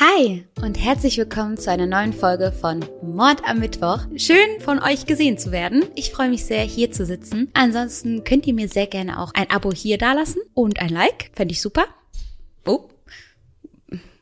Hi und herzlich willkommen zu einer neuen Folge von Mord am Mittwoch. Schön von euch gesehen zu werden. Ich freue mich sehr, hier zu sitzen. Ansonsten könnt ihr mir sehr gerne auch ein Abo hier dalassen und ein Like. Fände ich super. Oh,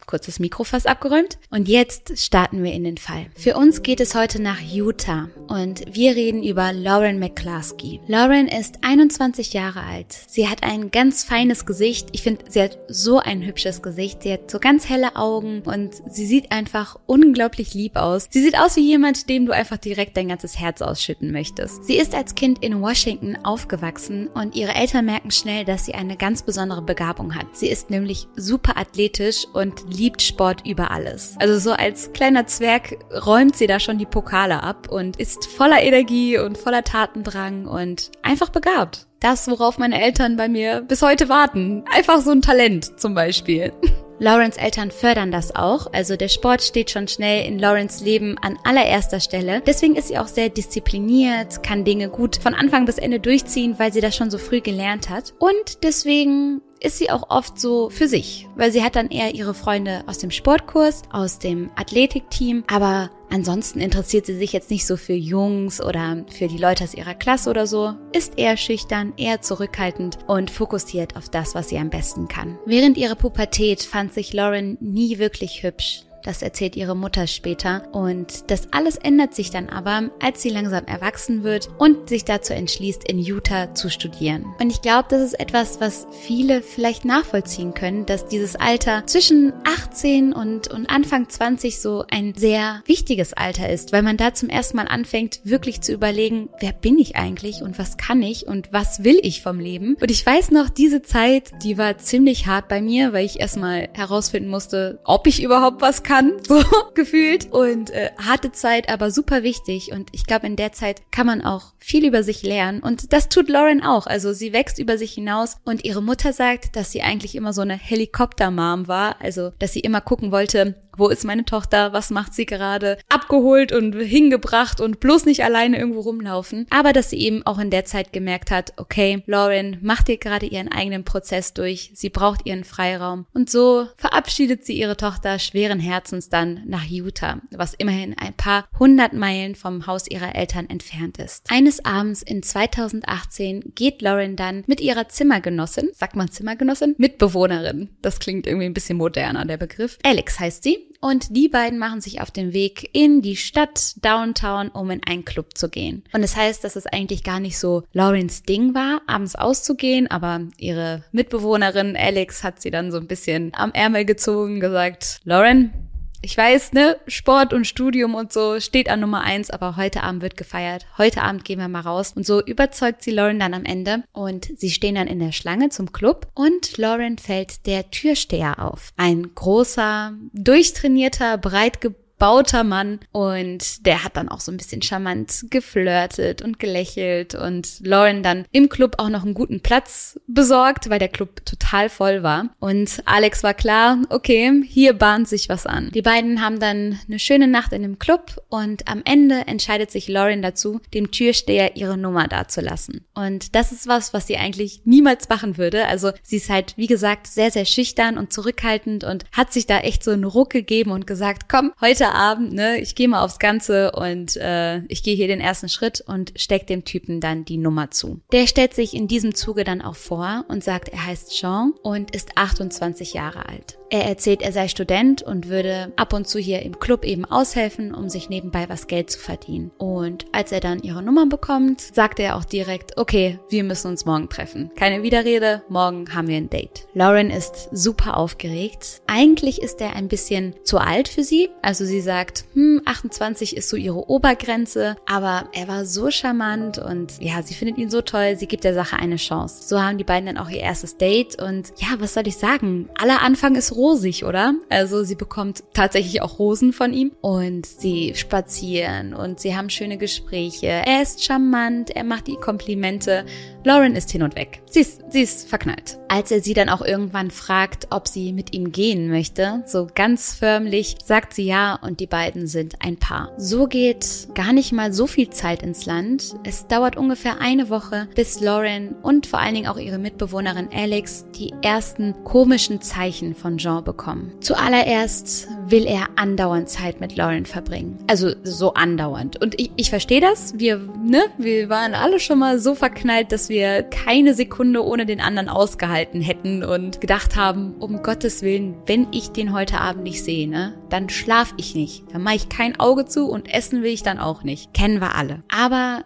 kurzes Mikro fast abgeräumt. Und jetzt starten wir in den Fall. Für uns geht es heute nach Utah und wir reden über Lauren McClaskey. Lauren ist 21 Jahre alt. Sie hat ein ganz feines Gesicht. Ich finde, sie hat so ein hübsches Gesicht. Sie hat so ganz helle Augen und sie sieht einfach unglaublich lieb aus. Sie sieht aus wie jemand, dem du einfach direkt dein ganzes Herz ausschütten möchtest. Sie ist als Kind in Washington aufgewachsen und ihre Eltern merken schnell, dass sie eine ganz besondere Begabung hat. Sie ist nämlich super athletisch und liebt Sport über alles. Also so als kleiner Zwerg räumt sie da schon die Pokale ab und ist voller Energie und voller Tatendrang und einfach begabt. Das, worauf meine Eltern bei mir bis heute warten. Einfach so ein Talent zum Beispiel. Laurens Eltern fördern das auch, also der Sport steht schon schnell in Laurens Leben an allererster Stelle. Deswegen ist sie auch sehr diszipliniert, kann Dinge gut von Anfang bis Ende durchziehen, weil sie das schon so früh gelernt hat. Und deswegen ist sie auch oft so für sich, weil sie hat dann eher ihre Freunde aus dem Sportkurs, aus dem Athletikteam, aber ansonsten interessiert sie sich jetzt nicht so für Jungs oder für die Leute aus ihrer Klasse oder so, ist eher schüchtern, eher zurückhaltend und fokussiert auf das, was sie am besten kann. Während ihrer Pubertät fand sich Lauren nie wirklich hübsch. Das erzählt ihre Mutter später. Und das alles ändert sich dann aber, als sie langsam erwachsen wird und sich dazu entschließt, in Utah zu studieren. Und ich glaube, das ist etwas, was viele vielleicht nachvollziehen können, dass dieses Alter zwischen 18 und, und Anfang 20 so ein sehr wichtiges Alter ist, weil man da zum ersten Mal anfängt, wirklich zu überlegen, wer bin ich eigentlich und was kann ich und was will ich vom Leben. Und ich weiß noch, diese Zeit, die war ziemlich hart bei mir, weil ich erstmal herausfinden musste, ob ich überhaupt was kann, so gefühlt. Und äh, harte Zeit, aber super wichtig. Und ich glaube, in der Zeit kann man auch viel über sich lernen. Und das tut Lauren auch. Also sie wächst über sich hinaus. Und ihre Mutter sagt, dass sie eigentlich immer so eine Helikoptermom war. Also, dass sie immer gucken wollte, wo ist meine Tochter, was macht sie gerade, abgeholt und hingebracht und bloß nicht alleine irgendwo rumlaufen. Aber dass sie eben auch in der Zeit gemerkt hat, okay, Lauren macht ihr gerade ihren eigenen Prozess durch, sie braucht ihren Freiraum. Und so verabschiedet sie ihre Tochter schweren Herzens dann nach Utah, was immerhin ein paar hundert Meilen vom Haus ihrer Eltern entfernt ist. Eines Abends in 2018 geht Lauren dann mit ihrer Zimmergenossin, sagt man Zimmergenossin, Mitbewohnerin. Das klingt irgendwie ein bisschen moderner, der Begriff. Alex heißt sie und die beiden machen sich auf den Weg in die Stadt Downtown, um in einen Club zu gehen. Und das heißt, dass es eigentlich gar nicht so Laurens Ding war, abends auszugehen, aber ihre Mitbewohnerin Alex hat sie dann so ein bisschen am Ärmel gezogen, gesagt, Lauren, ich weiß, ne, Sport und Studium und so steht an Nummer eins, aber heute Abend wird gefeiert. Heute Abend gehen wir mal raus. Und so überzeugt sie Lauren dann am Ende und sie stehen dann in der Schlange zum Club und Lauren fällt der Türsteher auf. Ein großer, durchtrainierter, breit bauter Mann und der hat dann auch so ein bisschen charmant geflirtet und gelächelt und Lauren dann im Club auch noch einen guten Platz besorgt, weil der Club total voll war. Und Alex war klar, okay, hier bahnt sich was an. Die beiden haben dann eine schöne Nacht in dem Club und am Ende entscheidet sich Lauren dazu, dem Türsteher ihre Nummer dazulassen. Und das ist was, was sie eigentlich niemals machen würde. Also sie ist halt, wie gesagt, sehr, sehr schüchtern und zurückhaltend und hat sich da echt so einen Ruck gegeben und gesagt, komm, heute Abend, ne, ich gehe mal aufs Ganze und äh, ich gehe hier den ersten Schritt und steck dem Typen dann die Nummer zu. Der stellt sich in diesem Zuge dann auch vor und sagt, er heißt Jean und ist 28 Jahre alt. Er erzählt, er sei Student und würde ab und zu hier im Club eben aushelfen, um sich nebenbei was Geld zu verdienen. Und als er dann ihre Nummer bekommt, sagt er auch direkt, okay, wir müssen uns morgen treffen. Keine Widerrede, morgen haben wir ein Date. Lauren ist super aufgeregt. Eigentlich ist er ein bisschen zu alt für sie. Also sie sagt, hm, 28 ist so ihre Obergrenze, aber er war so charmant und ja, sie findet ihn so toll, sie gibt der Sache eine Chance. So haben die beiden dann auch ihr erstes Date und ja, was soll ich sagen? Aller Anfang ist rosig, oder? Also sie bekommt tatsächlich auch Rosen von ihm und sie spazieren und sie haben schöne Gespräche. Er ist charmant, er macht die Komplimente. Lauren ist hin und weg. Sie ist, sie ist verknallt. Als er sie dann auch irgendwann fragt, ob sie mit ihm gehen möchte, so ganz förmlich, sagt sie ja und die beiden sind ein Paar. So geht gar nicht mal so viel Zeit ins Land. Es dauert ungefähr eine Woche, bis Lauren und vor allen Dingen auch ihre Mitbewohnerin Alex die ersten komischen Zeichen von John Jean bekommen. Zuallererst will er andauernd Zeit mit Lauren verbringen. Also so andauernd. Und ich, ich verstehe das. Wir, ne, wir waren alle schon mal so verknallt, dass wir keine Sekunde ohne den anderen ausgehalten hätten und gedacht haben, um Gottes Willen, wenn ich den heute Abend nicht sehe, ne, dann schlaf ich nicht. Dann mache ich kein Auge zu und essen will ich dann auch nicht. Kennen wir alle. Aber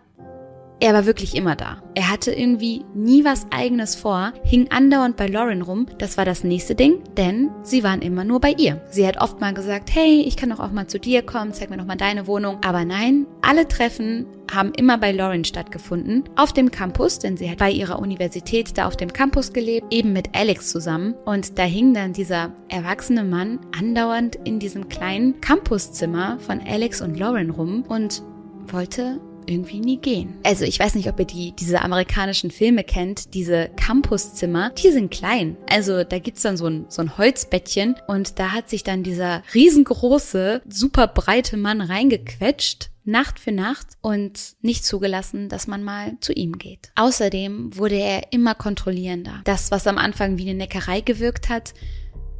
er war wirklich immer da. Er hatte irgendwie nie was eigenes vor, hing andauernd bei Lauren rum. Das war das nächste Ding, denn sie waren immer nur bei ihr. Sie hat oft mal gesagt, hey, ich kann doch auch mal zu dir kommen, zeig mir doch mal deine Wohnung. Aber nein, alle Treffen haben immer bei Lauren stattgefunden. Auf dem Campus, denn sie hat bei ihrer Universität da auf dem Campus gelebt, eben mit Alex zusammen. Und da hing dann dieser erwachsene Mann andauernd in diesem kleinen Campuszimmer von Alex und Lauren rum und wollte irgendwie nie gehen. Also ich weiß nicht, ob ihr die, diese amerikanischen Filme kennt, diese Campuszimmer, die sind klein. Also da gibt's dann so ein, so ein Holzbettchen und da hat sich dann dieser riesengroße, super breite Mann reingequetscht Nacht für Nacht und nicht zugelassen, dass man mal zu ihm geht. Außerdem wurde er immer kontrollierender. Das, was am Anfang wie eine Neckerei gewirkt hat,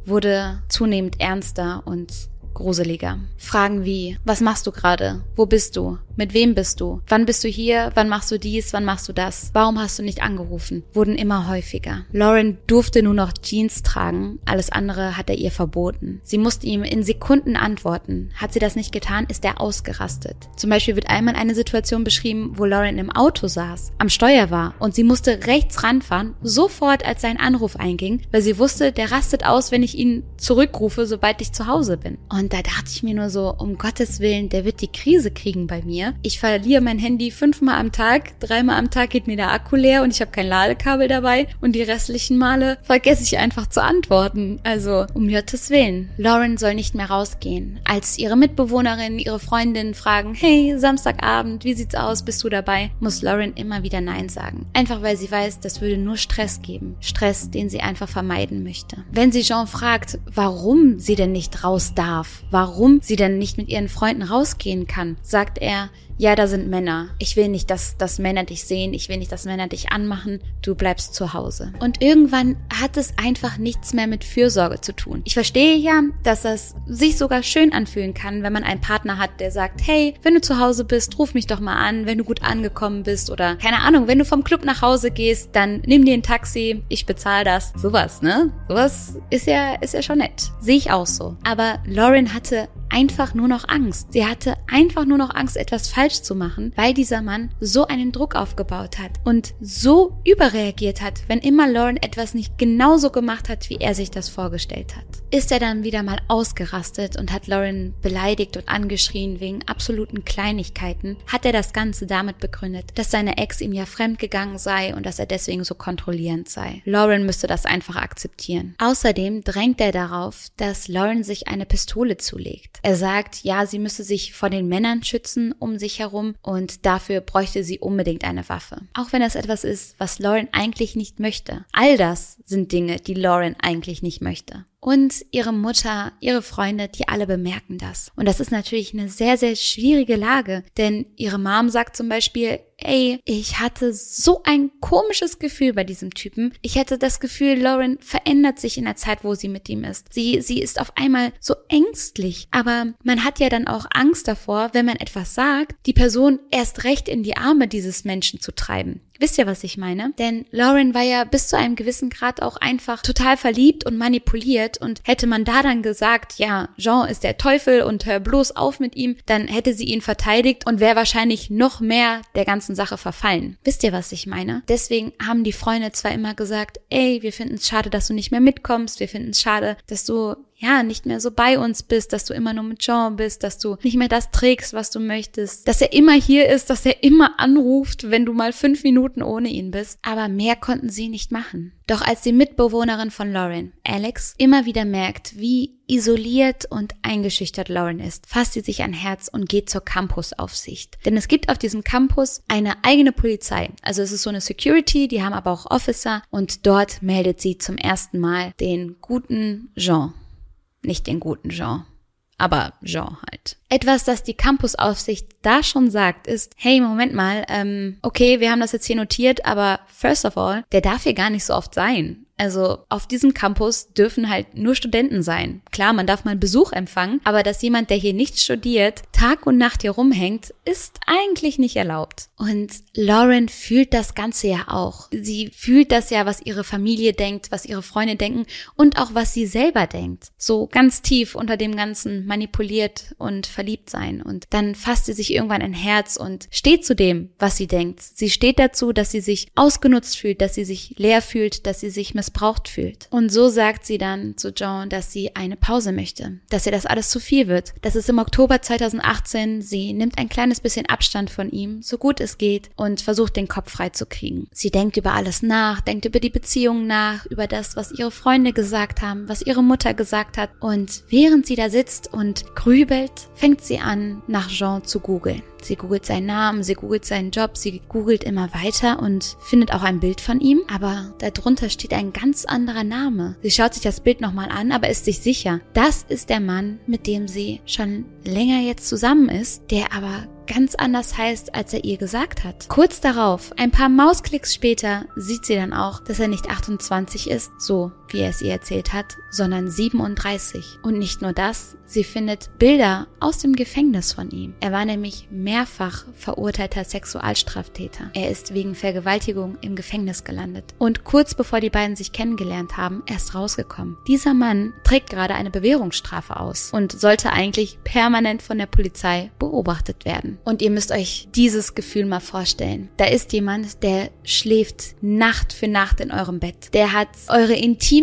wurde zunehmend ernster und gruseliger. Fragen wie, was machst du gerade? Wo bist du? Mit wem bist du? Wann bist du hier? Wann machst du dies? Wann machst du das? Warum hast du nicht angerufen? Wurden immer häufiger. Lauren durfte nur noch Jeans tragen, alles andere hat er ihr verboten. Sie musste ihm in Sekunden antworten. Hat sie das nicht getan, ist er ausgerastet. Zum Beispiel wird einmal eine Situation beschrieben, wo Lauren im Auto saß, am Steuer war und sie musste rechts ranfahren, sofort als sein Anruf einging, weil sie wusste, der rastet aus, wenn ich ihn zurückrufe, sobald ich zu Hause bin. Und da dachte ich mir nur so, um Gottes Willen, der wird die Krise kriegen bei mir. Ich verliere mein Handy fünfmal am Tag, dreimal am Tag geht mir der Akku leer und ich habe kein Ladekabel dabei und die restlichen Male vergesse ich einfach zu antworten. Also um Gottes Willen. Lauren soll nicht mehr rausgehen. Als ihre Mitbewohnerin, ihre Freundin fragen, hey, Samstagabend, wie sieht's aus, bist du dabei? Muss Lauren immer wieder Nein sagen. Einfach weil sie weiß, das würde nur Stress geben. Stress, den sie einfach vermeiden möchte. Wenn sie Jean fragt, warum sie denn nicht raus darf, warum sie denn nicht mit ihren Freunden rausgehen kann, sagt er, ja, da sind Männer. Ich will nicht, dass, dass Männer dich sehen. Ich will nicht, dass Männer dich anmachen. Du bleibst zu Hause. Und irgendwann hat es einfach nichts mehr mit Fürsorge zu tun. Ich verstehe ja, dass das sich sogar schön anfühlen kann, wenn man einen Partner hat, der sagt, hey, wenn du zu Hause bist, ruf mich doch mal an, wenn du gut angekommen bist oder keine Ahnung, wenn du vom Club nach Hause gehst, dann nimm dir ein Taxi, ich bezahle das. Sowas, ne? Sowas ist ja, ist ja schon nett. Sehe ich auch so. Aber Lauren hatte einfach nur noch Angst. Sie hatte einfach nur noch Angst, etwas falsch zu machen, weil dieser Mann so einen Druck aufgebaut hat und so überreagiert hat, wenn immer Lauren etwas nicht genauso gemacht hat, wie er sich das vorgestellt hat. Ist er dann wieder mal ausgerastet und hat Lauren beleidigt und angeschrien wegen absoluten Kleinigkeiten, hat er das Ganze damit begründet, dass seine Ex ihm ja fremdgegangen sei und dass er deswegen so kontrollierend sei. Lauren müsste das einfach akzeptieren. Außerdem drängt er darauf, dass Lauren sich eine Pistole zulegt. Er sagt, ja, sie müsse sich vor den Männern schützen um sich herum und dafür bräuchte sie unbedingt eine Waffe. Auch wenn das etwas ist, was Lauren eigentlich nicht möchte. All das sind Dinge, die Lauren eigentlich nicht möchte und ihre Mutter, ihre Freunde, die alle bemerken das. Und das ist natürlich eine sehr, sehr schwierige Lage, denn ihre Mom sagt zum Beispiel, ey, ich hatte so ein komisches Gefühl bei diesem Typen. Ich hatte das Gefühl, Lauren verändert sich in der Zeit, wo sie mit ihm ist. Sie, sie ist auf einmal so ängstlich. Aber man hat ja dann auch Angst davor, wenn man etwas sagt, die Person erst recht in die Arme dieses Menschen zu treiben. Wisst ihr, was ich meine? Denn Lauren war ja bis zu einem gewissen Grad auch einfach total verliebt und manipuliert und hätte man da dann gesagt, ja, Jean ist der Teufel und hör bloß auf mit ihm, dann hätte sie ihn verteidigt und wäre wahrscheinlich noch mehr der ganzen Sache verfallen. Wisst ihr, was ich meine? Deswegen haben die Freunde zwar immer gesagt, ey, wir finden es schade, dass du nicht mehr mitkommst, wir finden es schade, dass du ja, nicht mehr so bei uns bist, dass du immer nur mit Jean bist, dass du nicht mehr das trägst, was du möchtest, dass er immer hier ist, dass er immer anruft, wenn du mal fünf Minuten ohne ihn bist. Aber mehr konnten sie nicht machen. Doch als die Mitbewohnerin von Lauren, Alex, immer wieder merkt, wie isoliert und eingeschüchtert Lauren ist, fasst sie sich ein Herz und geht zur Campusaufsicht. Denn es gibt auf diesem Campus eine eigene Polizei. Also es ist so eine Security, die haben aber auch Officer und dort meldet sie zum ersten Mal den guten Jean. Nicht den guten Jean. Aber Jean halt. Etwas, das die Campusaufsicht da schon sagt, ist, hey, Moment mal, ähm, okay, wir haben das jetzt hier notiert, aber first of all, der darf hier gar nicht so oft sein. Also auf diesem Campus dürfen halt nur Studenten sein. Klar, man darf mal Besuch empfangen, aber dass jemand, der hier nicht studiert, Tag und Nacht hier rumhängt, ist eigentlich nicht erlaubt. Und Lauren fühlt das Ganze ja auch. Sie fühlt das ja, was ihre Familie denkt, was ihre Freunde denken und auch was sie selber denkt. So ganz tief unter dem Ganzen manipuliert und verliebt sein. Und dann fasst sie sich irgendwann ein Herz und steht zu dem, was sie denkt. Sie steht dazu, dass sie sich ausgenutzt fühlt, dass sie sich leer fühlt, dass sie sich missbraucht fühlt. Und so sagt sie dann zu John, dass sie eine Pause möchte, dass ihr das alles zu viel wird. Das ist im Oktober 2018. Sie nimmt ein kleines bisschen Abstand von ihm, so gut es geht, und versucht den Kopf frei zu kriegen. Sie denkt über alles nach, denkt über die Beziehung nach, über das, was ihre Freunde gesagt haben, was ihre Mutter gesagt hat. Und während sie da sitzt und grübelt, fängt sie an, nach Jean zu googeln. Sie googelt seinen Namen, sie googelt seinen Job, sie googelt immer weiter und findet auch ein Bild von ihm, aber darunter steht ein ganz anderer Name. Sie schaut sich das Bild nochmal an, aber ist sich sicher, das ist der Mann, mit dem sie schon länger jetzt zusammen ist, der aber ganz anders heißt, als er ihr gesagt hat. Kurz darauf, ein paar Mausklicks später, sieht sie dann auch, dass er nicht 28 ist, so wie er es ihr erzählt hat, sondern 37. Und nicht nur das, sie findet Bilder aus dem Gefängnis von ihm. Er war nämlich mehrfach verurteilter Sexualstraftäter. Er ist wegen Vergewaltigung im Gefängnis gelandet. Und kurz bevor die beiden sich kennengelernt haben, erst rausgekommen. Dieser Mann trägt gerade eine Bewährungsstrafe aus und sollte eigentlich permanent von der Polizei beobachtet werden. Und ihr müsst euch dieses Gefühl mal vorstellen. Da ist jemand, der schläft Nacht für Nacht in eurem Bett. Der hat eure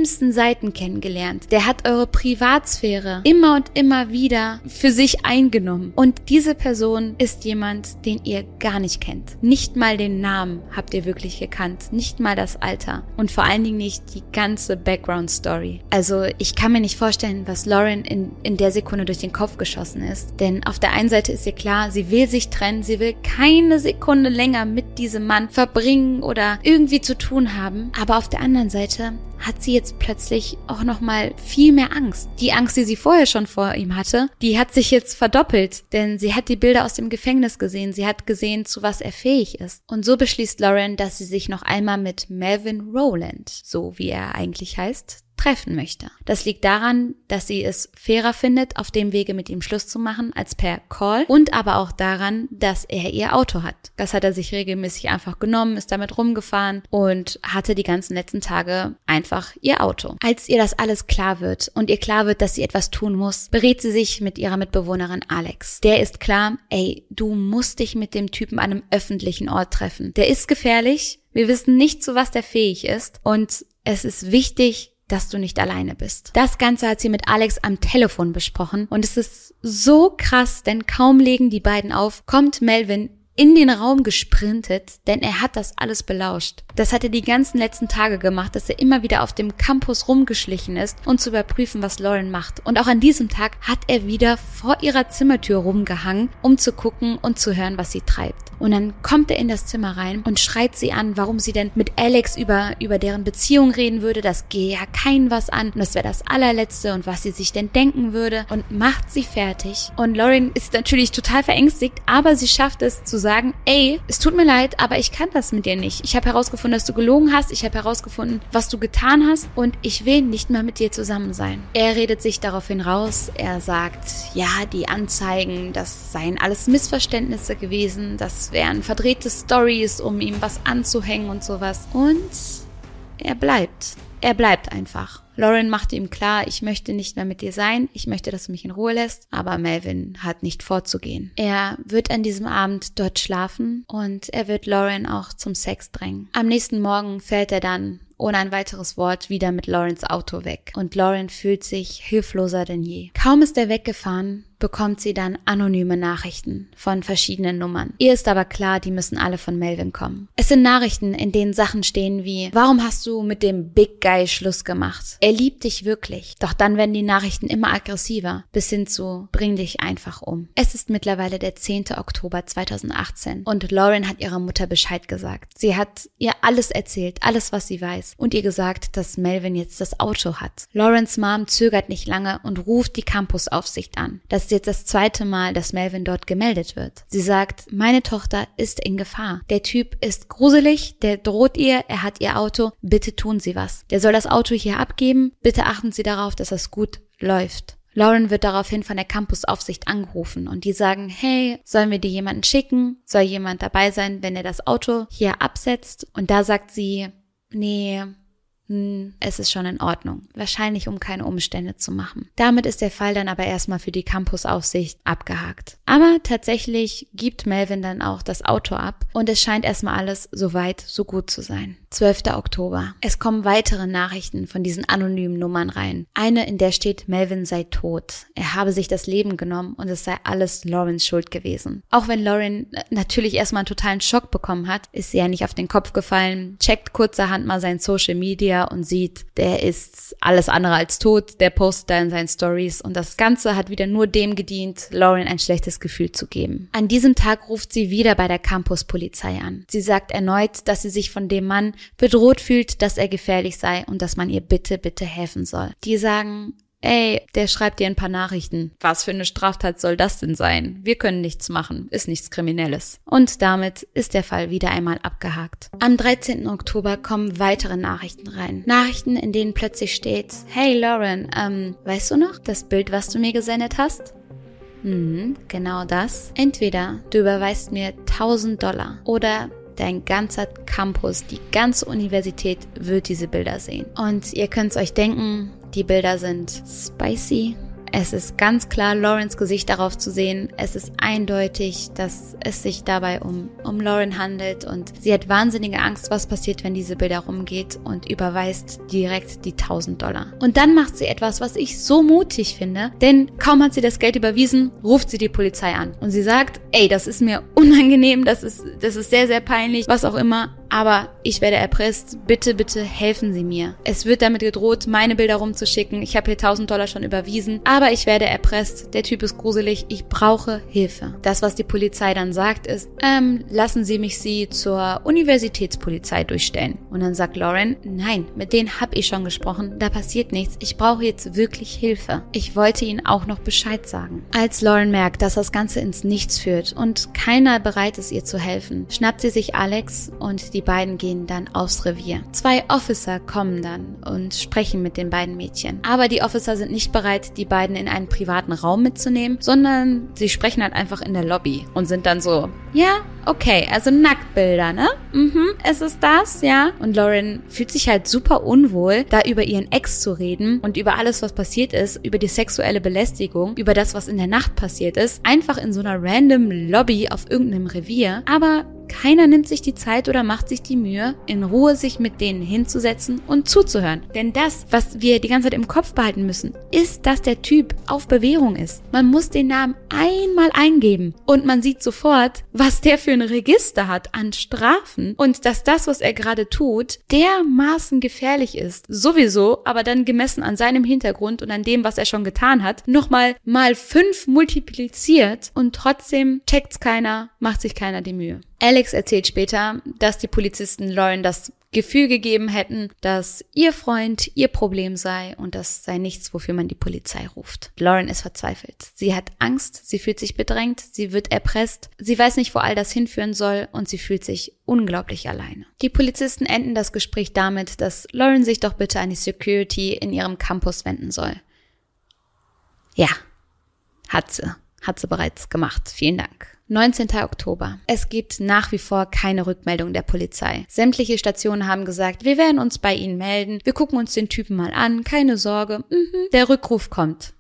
intimsten Seiten kennengelernt. Der hat eure Privatsphäre immer und immer wieder für sich eingenommen. Und diese Person ist jemand, den ihr gar nicht kennt. Nicht mal den Namen habt ihr wirklich gekannt. Nicht mal das Alter. Und vor allen Dingen nicht die ganze Background Story. Also ich kann mir nicht vorstellen, was Lauren in, in der Sekunde durch den Kopf geschossen ist. Denn auf der einen Seite ist ihr klar, sie will will sich trennen, sie will keine Sekunde länger mit diesem Mann verbringen oder irgendwie zu tun haben. Aber auf der anderen Seite hat sie jetzt plötzlich auch noch mal viel mehr Angst. Die Angst, die sie vorher schon vor ihm hatte, die hat sich jetzt verdoppelt, denn sie hat die Bilder aus dem Gefängnis gesehen, sie hat gesehen, zu was er fähig ist. Und so beschließt Lauren, dass sie sich noch einmal mit Melvin Rowland, so wie er eigentlich heißt, treffen möchte. Das liegt daran, dass sie es fairer findet, auf dem Wege mit ihm Schluss zu machen, als per Call und aber auch daran, dass er ihr Auto hat. Das hat er sich regelmäßig einfach genommen, ist damit rumgefahren und hatte die ganzen letzten Tage einfach ihr Auto. Als ihr das alles klar wird und ihr klar wird, dass sie etwas tun muss, berät sie sich mit ihrer Mitbewohnerin Alex. Der ist klar, ey, du musst dich mit dem Typen an einem öffentlichen Ort treffen. Der ist gefährlich, wir wissen nicht, zu was der fähig ist und es ist wichtig, dass du nicht alleine bist. Das Ganze hat sie mit Alex am Telefon besprochen und es ist so krass, denn kaum legen die beiden auf, kommt Melvin in den Raum gesprintet, denn er hat das alles belauscht. Das hat er die ganzen letzten Tage gemacht, dass er immer wieder auf dem Campus rumgeschlichen ist, um zu überprüfen, was Lauren macht. Und auch an diesem Tag hat er wieder vor ihrer Zimmertür rumgehangen, um zu gucken und zu hören, was sie treibt. Und dann kommt er in das Zimmer rein und schreit sie an, warum sie denn mit Alex über, über deren Beziehung reden würde. Das gehe ja kein was an. Und das wäre das allerletzte und was sie sich denn denken würde. Und macht sie fertig. Und Lauren ist natürlich total verängstigt, aber sie schafft es zu sagen, ey, es tut mir leid, aber ich kann das mit dir nicht. Ich habe herausgefunden, dass du gelogen hast. Ich habe herausgefunden, was du getan hast. Und ich will nicht mehr mit dir zusammen sein. Er redet sich daraufhin raus. Er sagt, ja, die Anzeigen, das seien alles Missverständnisse gewesen. Das wären verdrehte Stories, um ihm was anzuhängen und sowas. Und er bleibt. Er bleibt einfach. Lauren machte ihm klar, ich möchte nicht mehr mit dir sein, ich möchte, dass du mich in Ruhe lässt, aber Melvin hat nicht vorzugehen. Er wird an diesem Abend dort schlafen und er wird Lauren auch zum Sex drängen. Am nächsten Morgen fällt er dann ohne ein weiteres Wort wieder mit Laurens Auto weg und Lauren fühlt sich hilfloser denn je. Kaum ist er weggefahren, bekommt sie dann anonyme Nachrichten von verschiedenen Nummern. Ihr ist aber klar, die müssen alle von Melvin kommen. Es sind Nachrichten, in denen Sachen stehen wie, warum hast du mit dem Big Guy Schluss gemacht? Er liebt dich wirklich. Doch dann werden die Nachrichten immer aggressiver, bis hin zu, bring dich einfach um. Es ist mittlerweile der 10. Oktober 2018 und Lauren hat ihrer Mutter Bescheid gesagt. Sie hat ihr alles erzählt, alles was sie weiß und ihr gesagt, dass Melvin jetzt das Auto hat. Laurens Mom zögert nicht lange und ruft die Campusaufsicht an. Das ist jetzt das zweite Mal, dass Melvin dort gemeldet wird. Sie sagt, meine Tochter ist in Gefahr. Der Typ ist gruselig, der droht ihr, er hat ihr Auto, bitte tun Sie was. Der soll das Auto hier abgeben, bitte achten Sie darauf, dass es gut läuft. Lauren wird daraufhin von der Campusaufsicht angerufen und die sagen, hey, sollen wir dir jemanden schicken? Soll jemand dabei sein, wenn er das Auto hier absetzt? Und da sagt sie, nee, hm, es ist schon in Ordnung. Wahrscheinlich, um keine Umstände zu machen. Damit ist der Fall dann aber erstmal für die Campusaufsicht abgehakt. Aber tatsächlich gibt Melvin dann auch das Auto ab und es scheint erstmal alles so weit, so gut zu sein. 12. Oktober. Es kommen weitere Nachrichten von diesen anonymen Nummern rein. Eine, in der steht, Melvin sei tot. Er habe sich das Leben genommen und es sei alles Laurens Schuld gewesen. Auch wenn Lauren natürlich erstmal einen totalen Schock bekommen hat, ist sie ja nicht auf den Kopf gefallen, checkt kurzerhand mal sein Social Media und sieht, der ist alles andere als tot, der postet da in seinen Stories und das Ganze hat wieder nur dem gedient, Lauren ein schlechtes Gefühl zu geben. An diesem Tag ruft sie wieder bei der Campuspolizei an. Sie sagt erneut, dass sie sich von dem Mann bedroht fühlt, dass er gefährlich sei und dass man ihr bitte, bitte helfen soll. Die sagen, Ey, der schreibt dir ein paar Nachrichten. Was für eine Straftat soll das denn sein? Wir können nichts machen, ist nichts Kriminelles. Und damit ist der Fall wieder einmal abgehakt. Am 13. Oktober kommen weitere Nachrichten rein. Nachrichten, in denen plötzlich steht, Hey Lauren, ähm, weißt du noch das Bild, was du mir gesendet hast? Hm, genau das. Entweder du überweist mir 1000 Dollar oder dein ganzer Campus, die ganze Universität wird diese Bilder sehen. Und ihr könnt es euch denken, die Bilder sind spicy, es ist ganz klar Laurens Gesicht darauf zu sehen. Es ist eindeutig, dass es sich dabei um, um Lauren handelt und sie hat wahnsinnige Angst, was passiert, wenn diese Bilder rumgeht und überweist direkt die 1000 Dollar. Und dann macht sie etwas, was ich so mutig finde, denn kaum hat sie das Geld überwiesen, ruft sie die Polizei an und sie sagt, ey, das ist mir unangenehm, das ist, das ist sehr, sehr peinlich, was auch immer, aber ich werde erpresst. Bitte, bitte helfen Sie mir. Es wird damit gedroht, meine Bilder rumzuschicken. Ich habe hier 1000 Dollar schon überwiesen, aber ich werde erpresst. Der Typ ist gruselig. Ich brauche Hilfe. Das, was die Polizei dann sagt, ist, ähm, lassen Sie mich Sie zur Universitätspolizei durchstellen. Und dann sagt Lauren, nein, mit denen habe ich schon gesprochen. Da passiert nichts. Ich brauche jetzt wirklich Hilfe. Ich wollte Ihnen auch noch Bescheid sagen. Als Lauren merkt, dass das Ganze ins Nichts führt und keiner bereit ist, ihr zu helfen, schnappt sie sich Alex und die die beiden gehen dann aufs Revier. Zwei Officer kommen dann und sprechen mit den beiden Mädchen. Aber die Officer sind nicht bereit, die beiden in einen privaten Raum mitzunehmen, sondern sie sprechen halt einfach in der Lobby und sind dann so, ja, okay, also Nacktbilder, ne? Mhm, es ist das, ja. Und Lauren fühlt sich halt super unwohl, da über ihren Ex zu reden und über alles, was passiert ist, über die sexuelle Belästigung, über das, was in der Nacht passiert ist, einfach in so einer random Lobby auf irgendeinem Revier. Aber keiner nimmt sich die Zeit oder macht sich die Mühe, in Ruhe sich mit denen hinzusetzen und zuzuhören. Denn das, was wir die ganze Zeit im Kopf behalten müssen, ist, dass der Typ auf Bewährung ist. Man muss den Namen einmal eingeben und man sieht sofort, was der für ein Register hat an Strafen und dass das, was er gerade tut, dermaßen gefährlich ist. Sowieso, aber dann gemessen an seinem Hintergrund und an dem, was er schon getan hat, nochmal mal fünf multipliziert und trotzdem checkt's keiner, macht sich keiner die Mühe. Alex erzählt später, dass die Polizisten Lauren das Gefühl gegeben hätten, dass ihr Freund ihr Problem sei und das sei nichts, wofür man die Polizei ruft. Lauren ist verzweifelt. Sie hat Angst, sie fühlt sich bedrängt, sie wird erpresst, sie weiß nicht, wo all das hinführen soll und sie fühlt sich unglaublich alleine. Die Polizisten enden das Gespräch damit, dass Lauren sich doch bitte an die Security in ihrem Campus wenden soll. Ja, hat sie. Hat sie bereits gemacht. Vielen Dank. 19. Oktober. Es gibt nach wie vor keine Rückmeldung der Polizei. Sämtliche Stationen haben gesagt, wir werden uns bei Ihnen melden, wir gucken uns den Typen mal an, keine Sorge, mhm, der Rückruf kommt.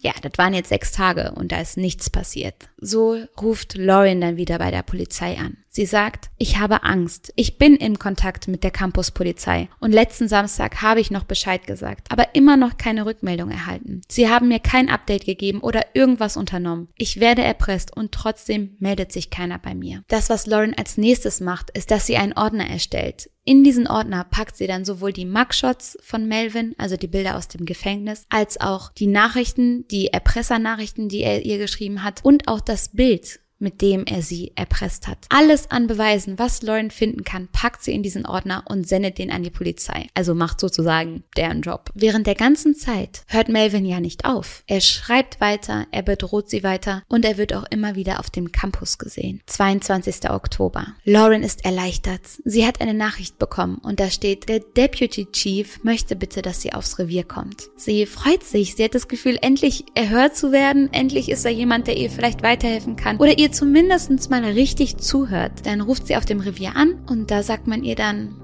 Ja, das waren jetzt sechs Tage und da ist nichts passiert. So ruft Lauren dann wieder bei der Polizei an. Sie sagt, ich habe Angst. Ich bin in Kontakt mit der Campuspolizei und letzten Samstag habe ich noch Bescheid gesagt, aber immer noch keine Rückmeldung erhalten. Sie haben mir kein Update gegeben oder irgendwas unternommen. Ich werde erpresst und trotzdem meldet sich keiner bei mir. Das, was Lauren als nächstes macht, ist, dass sie einen Ordner erstellt. In diesen Ordner packt sie dann sowohl die Mugshots von Melvin, also die Bilder aus dem Gefängnis, als auch die Nachrichten, die Erpressernachrichten, die er ihr geschrieben hat und auch das Bild mit dem er sie erpresst hat. Alles an Beweisen, was Lauren finden kann, packt sie in diesen Ordner und sendet den an die Polizei. Also macht sozusagen deren Job. Während der ganzen Zeit hört Melvin ja nicht auf. Er schreibt weiter, er bedroht sie weiter und er wird auch immer wieder auf dem Campus gesehen. 22. Oktober. Lauren ist erleichtert. Sie hat eine Nachricht bekommen und da steht, der Deputy Chief möchte bitte, dass sie aufs Revier kommt. Sie freut sich. Sie hat das Gefühl, endlich erhört zu werden. Endlich ist da jemand, der ihr vielleicht weiterhelfen kann oder ihr zumindest mal richtig zuhört. Dann ruft sie auf dem Revier an und da sagt man ihr dann,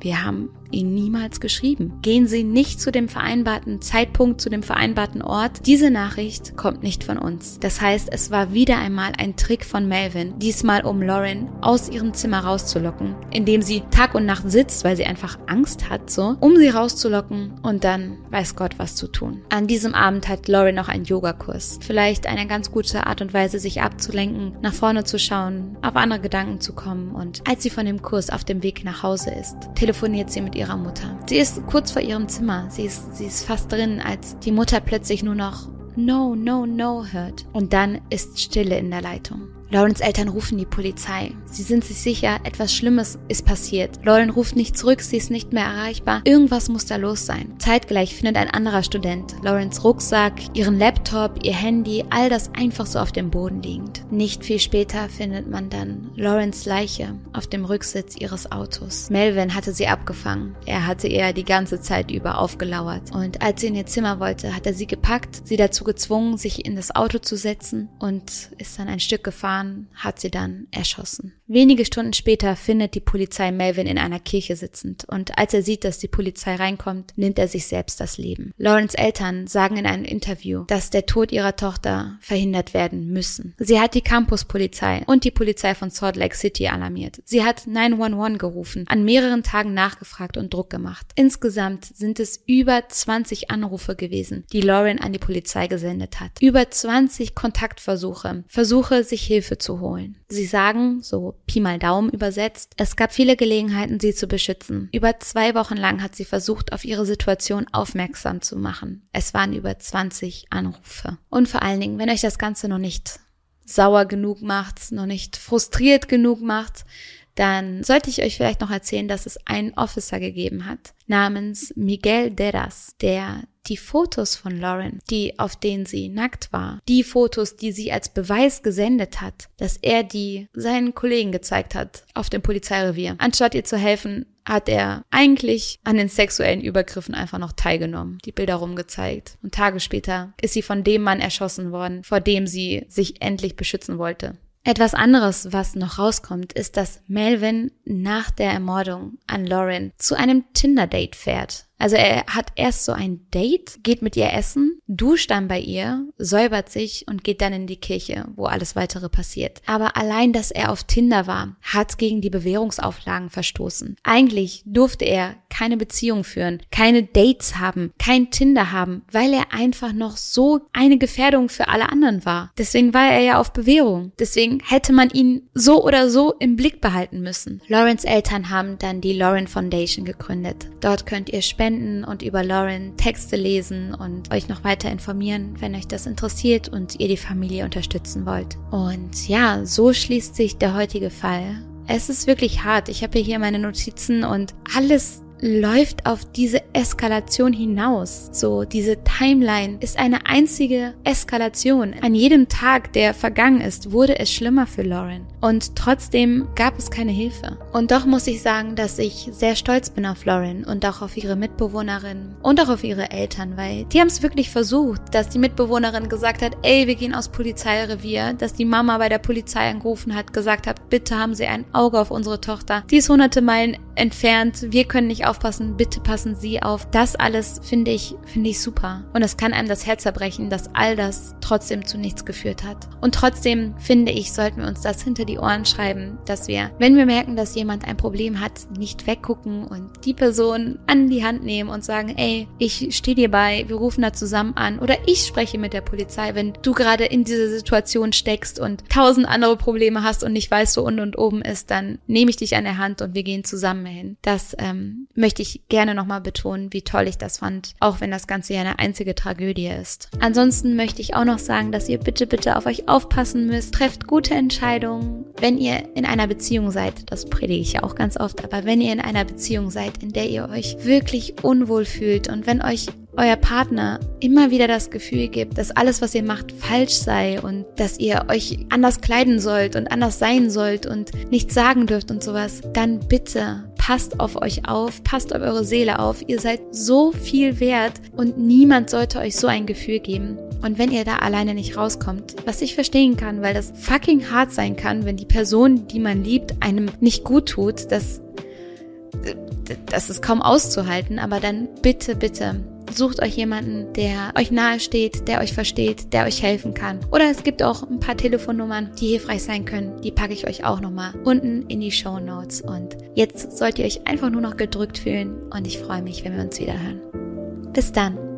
wir haben ihn niemals geschrieben. Gehen Sie nicht zu dem vereinbarten Zeitpunkt, zu dem vereinbarten Ort. Diese Nachricht kommt nicht von uns. Das heißt, es war wieder einmal ein Trick von Melvin, diesmal um Lauren aus ihrem Zimmer rauszulocken, indem sie Tag und Nacht sitzt, weil sie einfach Angst hat, so, um sie rauszulocken und dann weiß Gott was zu tun. An diesem Abend hat Lauren noch einen Yogakurs. Vielleicht eine ganz gute Art und Weise, sich abzulenken, nach vorne zu schauen, auf andere Gedanken zu kommen und als sie von dem Kurs auf dem Weg nach Hause ist, telefoniert sie mit ihrer Mutter. Sie ist kurz vor ihrem Zimmer. Sie ist, sie ist fast drin, als die Mutter plötzlich nur noch No, no, no hört. Und dann ist Stille in der Leitung. Laurens Eltern rufen die Polizei. Sie sind sich sicher, etwas Schlimmes ist passiert. Lauren ruft nicht zurück, sie ist nicht mehr erreichbar. Irgendwas muss da los sein. Zeitgleich findet ein anderer Student Laurens Rucksack, ihren Laptop, ihr Handy, all das einfach so auf dem Boden liegend. Nicht viel später findet man dann Laurens Leiche auf dem Rücksitz ihres Autos. Melvin hatte sie abgefangen. Er hatte ihr die ganze Zeit über aufgelauert. Und als sie in ihr Zimmer wollte, hat er sie gepackt, sie dazu gezwungen, sich in das Auto zu setzen und ist dann ein Stück gefahren Jahren hat sie dann erschossen. Wenige Stunden später findet die Polizei Melvin in einer Kirche sitzend und als er sieht, dass die Polizei reinkommt, nimmt er sich selbst das Leben. Lawrence Eltern sagen in einem Interview, dass der Tod ihrer Tochter verhindert werden müssen. Sie hat die Campuspolizei und die Polizei von Salt Lake City alarmiert. Sie hat 911 gerufen, an mehreren Tagen nachgefragt und Druck gemacht. Insgesamt sind es über 20 Anrufe gewesen, die Lauren an die Polizei gesendet hat. Über 20 Kontaktversuche, Versuche, sich Hilfe zu holen. Sie sagen, so Pi mal Daumen übersetzt, es gab viele Gelegenheiten, sie zu beschützen. Über zwei Wochen lang hat sie versucht, auf ihre Situation aufmerksam zu machen. Es waren über 20 Anrufe. Und vor allen Dingen, wenn euch das Ganze noch nicht sauer genug macht, noch nicht frustriert genug macht, dann sollte ich euch vielleicht noch erzählen, dass es einen Officer gegeben hat namens Miguel Deras, der die Fotos von Lauren, die auf denen sie nackt war, die Fotos, die sie als Beweis gesendet hat, dass er die seinen Kollegen gezeigt hat auf dem Polizeirevier. Anstatt ihr zu helfen, hat er eigentlich an den sexuellen Übergriffen einfach noch teilgenommen, die Bilder rumgezeigt. Und Tage später ist sie von dem Mann erschossen worden, vor dem sie sich endlich beschützen wollte. Etwas anderes, was noch rauskommt, ist, dass Melvin nach der Ermordung an Lauren zu einem Tinder-Date fährt. Also er hat erst so ein Date, geht mit ihr essen, duscht dann bei ihr, säubert sich und geht dann in die Kirche, wo alles weitere passiert. Aber allein, dass er auf Tinder war, hat gegen die Bewährungsauflagen verstoßen. Eigentlich durfte er keine Beziehung führen, keine Dates haben, kein Tinder haben, weil er einfach noch so eine Gefährdung für alle anderen war. Deswegen war er ja auf Bewährung. Deswegen hätte man ihn so oder so im Blick behalten müssen. Lawrence Eltern haben dann die Lauren Foundation gegründet. Dort könnt ihr spenden spenden und über Lauren Texte lesen und euch noch weiter informieren, wenn euch das interessiert und ihr die Familie unterstützen wollt. Und ja, so schließt sich der heutige Fall. Es ist wirklich hart. Ich habe hier meine Notizen und alles läuft auf diese Eskalation hinaus. So, diese Timeline ist eine einzige Eskalation. An jedem Tag, der vergangen ist, wurde es schlimmer für Lauren. Und trotzdem gab es keine Hilfe. Und doch muss ich sagen, dass ich sehr stolz bin auf Lauren und auch auf ihre Mitbewohnerin und auch auf ihre Eltern, weil die haben es wirklich versucht, dass die Mitbewohnerin gesagt hat, ey, wir gehen aus Polizeirevier, dass die Mama bei der Polizei angerufen hat, gesagt hat, bitte haben Sie ein Auge auf unsere Tochter. Die ist hunderte Meilen entfernt, wir können nicht aufpassen, bitte passen Sie auf. Das alles finde ich, finde ich super. Und es kann einem das Herz zerbrechen, dass all das trotzdem zu nichts geführt hat. Und trotzdem finde ich, sollten wir uns das hinter die Ohren schreiben, dass wir, wenn wir merken, dass jemand ein Problem hat, nicht weggucken und die Person an die Hand nehmen und sagen, ey, ich stehe dir bei, wir rufen da zusammen an oder ich spreche mit der Polizei, wenn du gerade in dieser Situation steckst und tausend andere Probleme hast und nicht weißt, wo unten und oben ist, dann nehme ich dich an der Hand und wir gehen zusammen hin. Das ähm, möchte ich gerne nochmal betonen, wie toll ich das fand, auch wenn das Ganze ja eine einzige Tragödie ist. Ansonsten möchte ich auch noch sagen, dass ihr bitte, bitte auf euch aufpassen müsst. Trefft gute Entscheidungen, wenn ihr in einer Beziehung seid. Das predige ich ja auch ganz oft, aber wenn ihr in einer Beziehung seid, in der ihr euch wirklich unwohl fühlt und wenn euch euer Partner immer wieder das Gefühl gibt, dass alles, was ihr macht, falsch sei und dass ihr euch anders kleiden sollt und anders sein sollt und nichts sagen dürft und sowas, dann bitte passt auf euch auf, passt auf eure Seele auf. Ihr seid so viel wert und niemand sollte euch so ein Gefühl geben. Und wenn ihr da alleine nicht rauskommt, was ich verstehen kann, weil das fucking hart sein kann, wenn die Person, die man liebt, einem nicht gut tut, das, das ist kaum auszuhalten, aber dann bitte, bitte Sucht euch jemanden, der euch nahe steht, der euch versteht, der euch helfen kann. Oder es gibt auch ein paar Telefonnummern, die hilfreich sein können. Die packe ich euch auch nochmal unten in die Show Notes. Und jetzt sollt ihr euch einfach nur noch gedrückt fühlen und ich freue mich, wenn wir uns wieder hören. Bis dann.